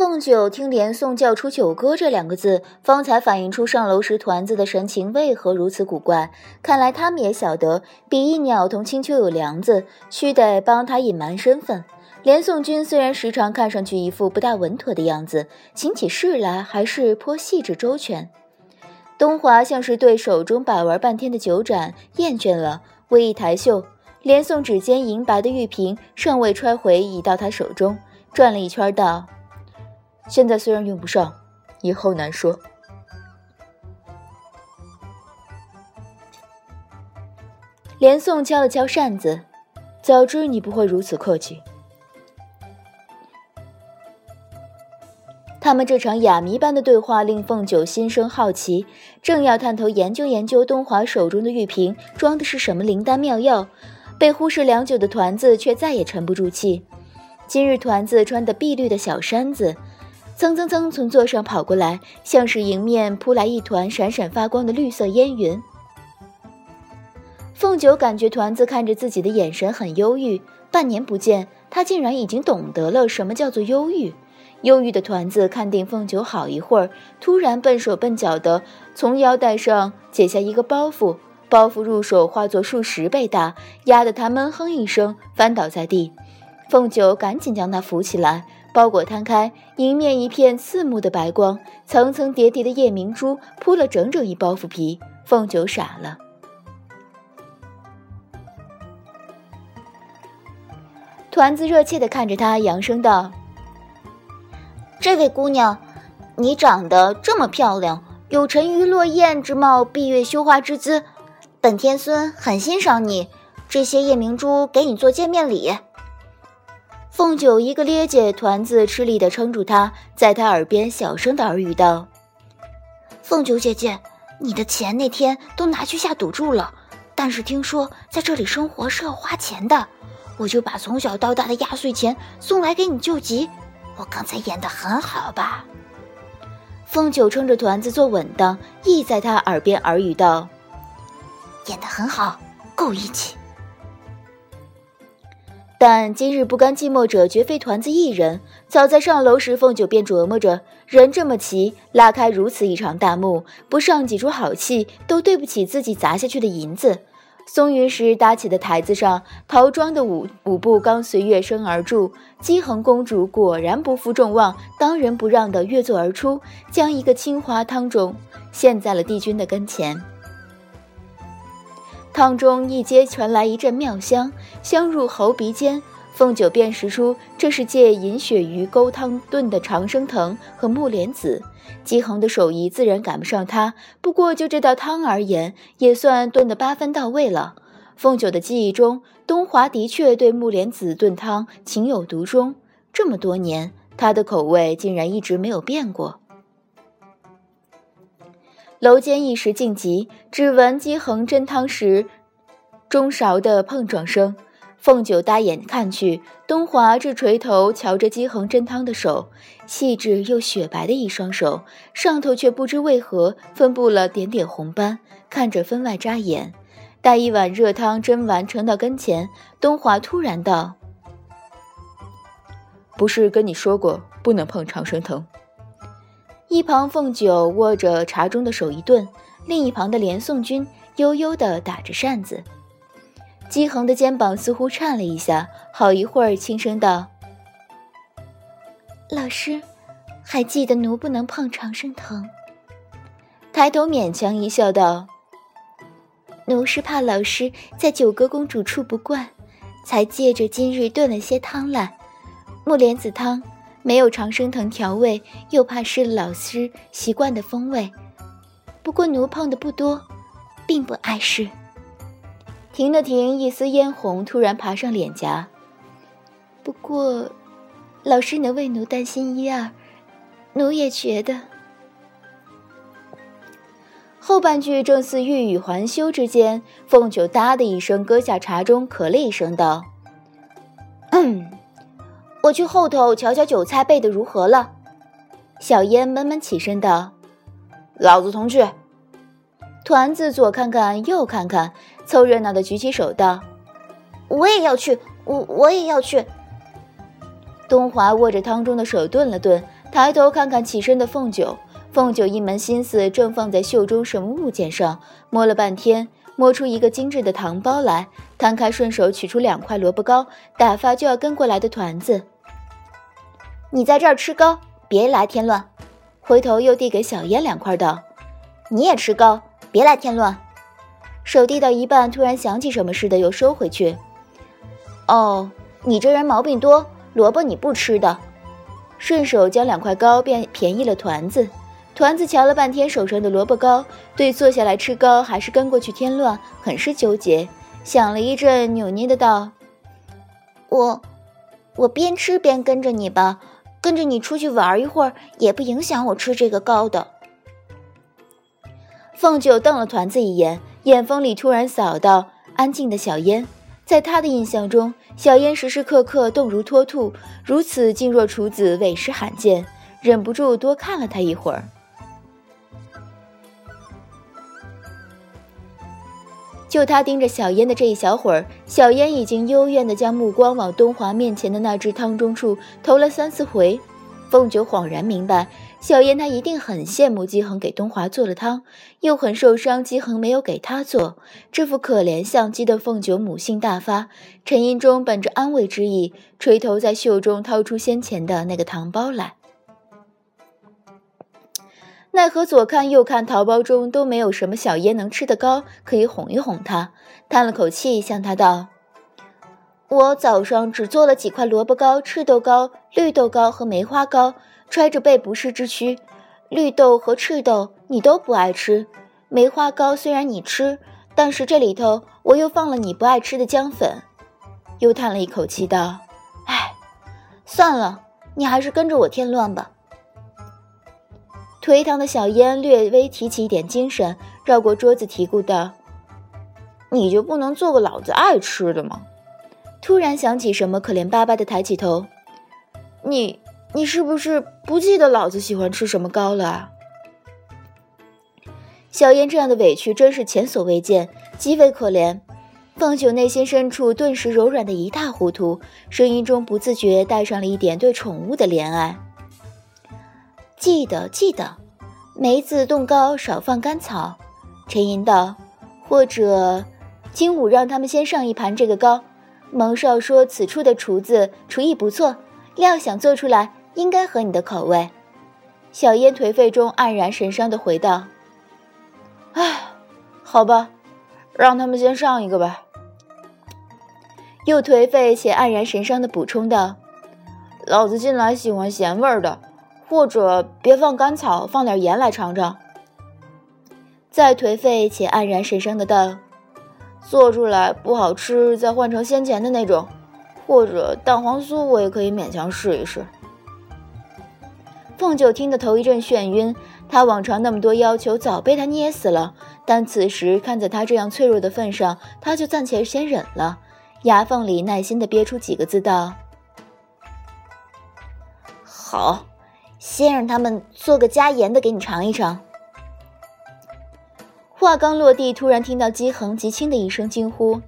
凤九听连宋叫出“九哥”这两个字，方才反映出上楼时团子的神情为何如此古怪。看来他们也晓得比翼鸟同青丘有梁子，须得帮他隐瞒身份。连宋君虽然时常看上去一副不大稳妥的样子，行起事来还是颇细致周全。东华像是对手中把玩半天的酒盏厌倦了，微一抬袖，连宋指尖银白的玉瓶尚未揣回，已到他手中，转了一圈道。现在虽然用不上，以后难说。连宋敲了敲扇子，早知你不会如此客气。他们这场哑谜般的对话令凤九心生好奇，正要探头研究研究东华手中的玉瓶装的是什么灵丹妙药，被忽视良久的团子却再也沉不住气。今日团子穿的碧绿的小衫子。蹭蹭蹭从座上跑过来，像是迎面扑来一团闪闪发光的绿色烟云。凤九感觉团子看着自己的眼神很忧郁，半年不见，他竟然已经懂得了什么叫做忧郁。忧郁的团子看定凤九好一会儿，突然笨手笨脚的从腰带上解下一个包袱，包袱入手化作数十倍大，压得他闷哼一声，翻倒在地。凤九赶紧将他扶起来。包裹摊开，迎面一片刺目的白光，层层叠叠的夜明珠铺了整整一包袱皮。凤九傻了，团子热切地看着他，扬声道：“这位姑娘，你长得这么漂亮，有沉鱼落雁之貌，闭月羞花之姿，本天孙很欣赏你。这些夜明珠给你做见面礼。”凤九一个趔趄，团子吃力地撑住他，在他耳边小声的耳语道：“凤九姐姐，你的钱那天都拿去下赌注了，但是听说在这里生活是要花钱的，我就把从小到大的压岁钱送来给你救急。我刚才演得很好吧？”凤九撑着团子坐稳当，亦在他耳边耳语道：“演得很好，够义气。”但今日不甘寂寞者绝非团子一人。早在上楼时，凤九便琢磨着，人这么齐，拉开如此一场大幕，不上几出好戏，都对不起自己砸下去的银子。松云石搭起的台子上，陶庄的舞舞步刚随乐声而住，姬恒公主果然不负众望，当仁不让地跃坐而出，将一个青花汤盅献在了帝君的跟前。汤中一接传来一阵妙香，香入喉鼻间。凤九辨识出这是借银鳕鱼勾汤炖的长生藤和木莲子。姬恒的手艺自然赶不上他，不过就这道汤而言，也算炖得八分到位了。凤九的记忆中，东华的确对木莲子炖汤情有独钟。这么多年，他的口味竟然一直没有变过。楼间一时静极，只闻姬恒斟汤时中勺的碰撞声。凤九搭眼看去，东华正垂头瞧着姬恒斟汤的手，细致又雪白的一双手，上头却不知为何分布了点点红斑，看着分外扎眼。待一碗热汤斟完盛到跟前，东华突然道：“不是跟你说过不能碰长生藤？”一旁凤九握着茶盅的手一顿，另一旁的连宋君悠悠地打着扇子。姬恒的肩膀似乎颤了一下，好一会儿轻声道：“老师，还记得奴不能碰长生藤。”抬头勉强一笑道：“奴是怕老师在九歌公主处不惯，才借着今日炖了些汤来。木莲子汤。”没有长生藤调味，又怕失了老师习惯的风味。不过奴碰的不多，并不碍事。停了停，一丝嫣红突然爬上脸颊。不过，老师能为奴担心一二，奴也觉得。后半句正似欲语还休之间，凤九哒的一声搁下茶盅，咳了一声道：“嗯。”我去后头瞧瞧酒菜备的如何了。小烟闷闷起身道：“老子同去。”团子左看看右看看，凑热闹的举起手道：“我也要去，我我也要去。”东华握着汤中的手顿了顿，抬头看看起身的凤九，凤九一门心思正放在袖中什么物件上，摸了半天，摸出一个精致的糖包来，摊开顺手取出两块萝卜糕，打发就要跟过来的团子。你在这儿吃糕，别来添乱。回头又递给小烟两块，道：“你也吃糕，别来添乱。”手递到一半，突然想起什么似的，又收回去。哦，你这人毛病多，萝卜你不吃的。顺手将两块糕便便宜了团子。团子瞧了半天手上的萝卜糕，对坐下来吃糕还是跟过去添乱，很是纠结。想了一阵，扭捏的道：“我，我边吃边跟着你吧，跟着你出去玩一会儿，也不影响我吃这个糕的。”凤九瞪了团子一眼，眼风里突然扫到安静的小烟。在他的印象中，小烟时时刻刻动如脱兔，如此静若处子，委实罕见。忍不住多看了他一会儿。就他盯着小烟的这一小会儿，小烟已经幽怨地将目光往东华面前的那只汤中处投了三四回。凤九恍然明白。小烟她一定很羡慕姬恒给东华做了汤，又很受伤姬恒没有给她做，这副可怜相激的凤九母性大发。沉吟中，本着安慰之意，垂头在袖中掏出先前的那个糖包来。奈何左看右看，桃包中都没有什么小燕能吃的糕，可以哄一哄她。叹了口气，向他道：“我早上只做了几块萝卜糕、赤豆糕、绿豆糕和梅花糕。”揣着背不是之躯，绿豆和赤豆你都不爱吃，梅花糕虽然你吃，但是这里头我又放了你不爱吃的姜粉。又叹了一口气道：“哎，算了，你还是跟着我添乱吧。”颓唐的小烟略微提起一点精神，绕过桌子嘀咕道：“你就不能做个老子爱吃的吗？”突然想起什么，可怜巴巴的抬起头：“你。”你是不是不记得老子喜欢吃什么糕了啊？小燕这样的委屈真是前所未见，极为可怜。凤九内心深处顿时柔软的一塌糊涂，声音中不自觉带上了一点对宠物的怜爱。记得记得，梅子冻糕少放甘草。沉吟道：“或者，今午让他们先上一盘这个糕。蒙少说此处的厨子厨艺不错，料想做出来。”应该合你的口味，小烟颓废中黯然神伤的回道：“唉，好吧，让他们先上一个吧。”又颓废且黯然神伤的补充道：“老子近来喜欢咸味儿的，或者别放甘草，放点盐来尝尝。”再颓废且黯然神伤的蛋：“做出来不好吃，再换成先前的那种，或者蛋黄酥，我也可以勉强试一试。”凤九听得头一阵眩晕，他往常那么多要求早被他捏死了，但此时看在他这样脆弱的份上，他就暂且先忍了，牙缝里耐心地憋出几个字道：“好，先让他们做个加盐的给你尝一尝。”话刚落地，突然听到姬恒极轻的一声惊呼：“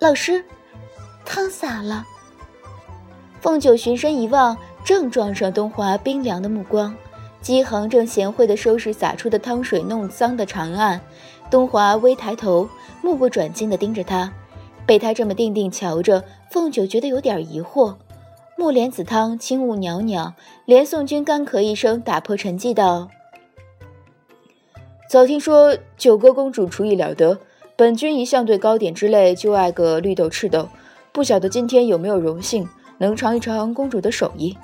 老师，汤洒了！”凤九循声一望。正撞上东华冰凉的目光，姬恒正贤惠地收拾洒出的汤水弄脏的长案。东华微抬头，目不转睛地盯着他。被他这么定定瞧着，凤九觉得有点疑惑。木莲子汤轻雾袅袅，连宋君干咳一声，打破沉寂道：“早听说九歌公主厨艺了得，本君一向对糕点之类就爱个绿豆赤豆，不晓得今天有没有荣幸能尝一尝公主的手艺。”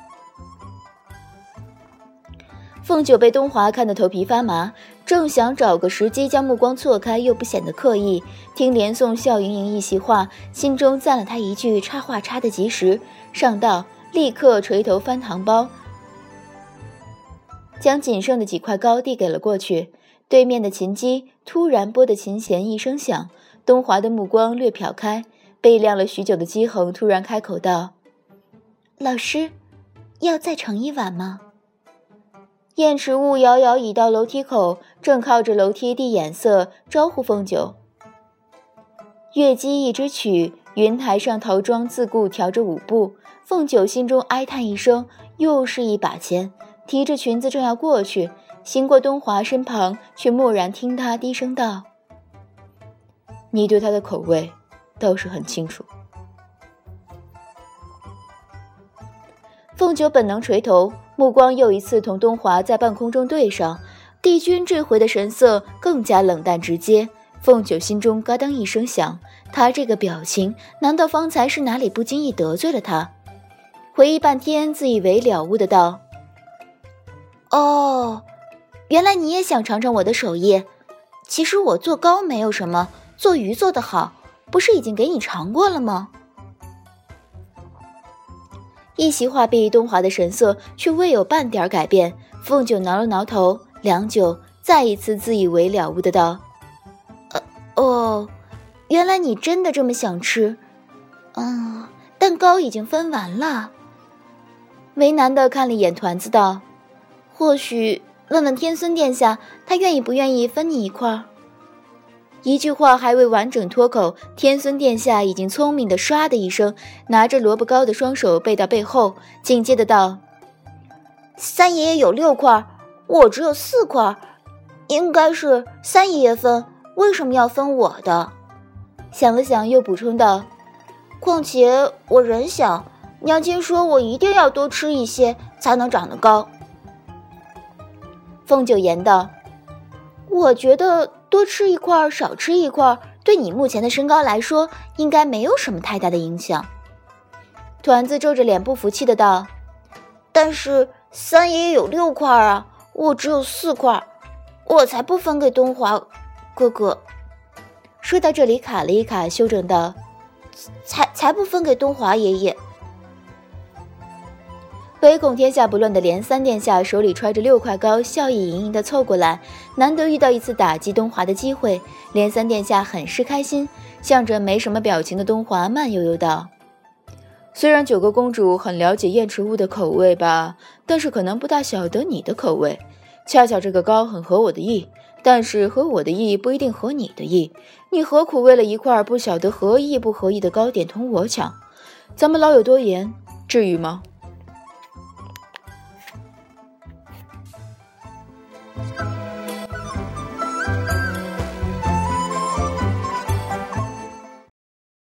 凤九被东华看得头皮发麻，正想找个时机将目光错开，又不显得刻意。听连宋笑盈盈一席话，心中赞了他一句：“插话插得及时。”上道立刻垂头翻糖包，将仅剩的几块糕递给了过去。对面的琴机突然拨的琴弦一声响，东华的目光略瞟开，被晾了许久的姬恒突然开口道：“老师，要再盛一碗吗？”燕池雾遥遥已到楼梯口，正靠着楼梯递眼色招呼凤九。月姬一支曲，云台上陶庄自顾调着舞步。凤九心中哀叹一声，又是一把钱。提着裙子正要过去，行过东华身旁，却蓦然听他低声道：“你对他的口味倒是很清楚。”凤九本能垂头，目光又一次同东华在半空中对上。帝君这回的神色更加冷淡直接。凤九心中咯噔一声响，他这个表情，难道方才是哪里不经意得罪了他？回忆半天，自以为了悟的道：“哦，原来你也想尝尝我的手艺。其实我做糕没有什么，做鱼做得好，不是已经给你尝过了吗？”一席话毕，东华的神色却未有半点改变。凤九挠了挠头，良久，再一次自以为了悟的道：“呃，哦，原来你真的这么想吃。嗯，蛋糕已经分完了。”为难的看了一眼团子，道：“或许问问天孙殿下，他愿意不愿意分你一块？”一句话还未完整脱口，天孙殿下已经聪明的唰的一声，拿着萝卜糕的双手背到背后，紧接着道：“三爷爷有六块，我只有四块，应该是三爷爷分，为什么要分我的？”想了想，又补充道：“况且我人小，娘亲说我一定要多吃一些才能长得高。”凤九言道：“我觉得。”多吃一块，少吃一块，对你目前的身高来说，应该没有什么太大的影响。团子皱着脸不服气的道：“但是三爷爷有六块啊，我只有四块，我才不分给东华哥哥。”说到这里卡了一卡，修正道：“才才不分给东华爷爷。”唯恐天下不乱的连三殿下手里揣着六块糕，笑意盈盈地凑过来。难得遇到一次打击东华的机会，连三殿下很是开心。向着没什么表情的东华慢悠悠道：“虽然九个公主很了解燕池屋的口味吧，但是可能不大晓得你的口味。恰巧这个糕很合我的意，但是合我的意不一定合你的意。你何苦为了一块不晓得合意不合意的糕点同我抢？咱们老有多言，至于吗？”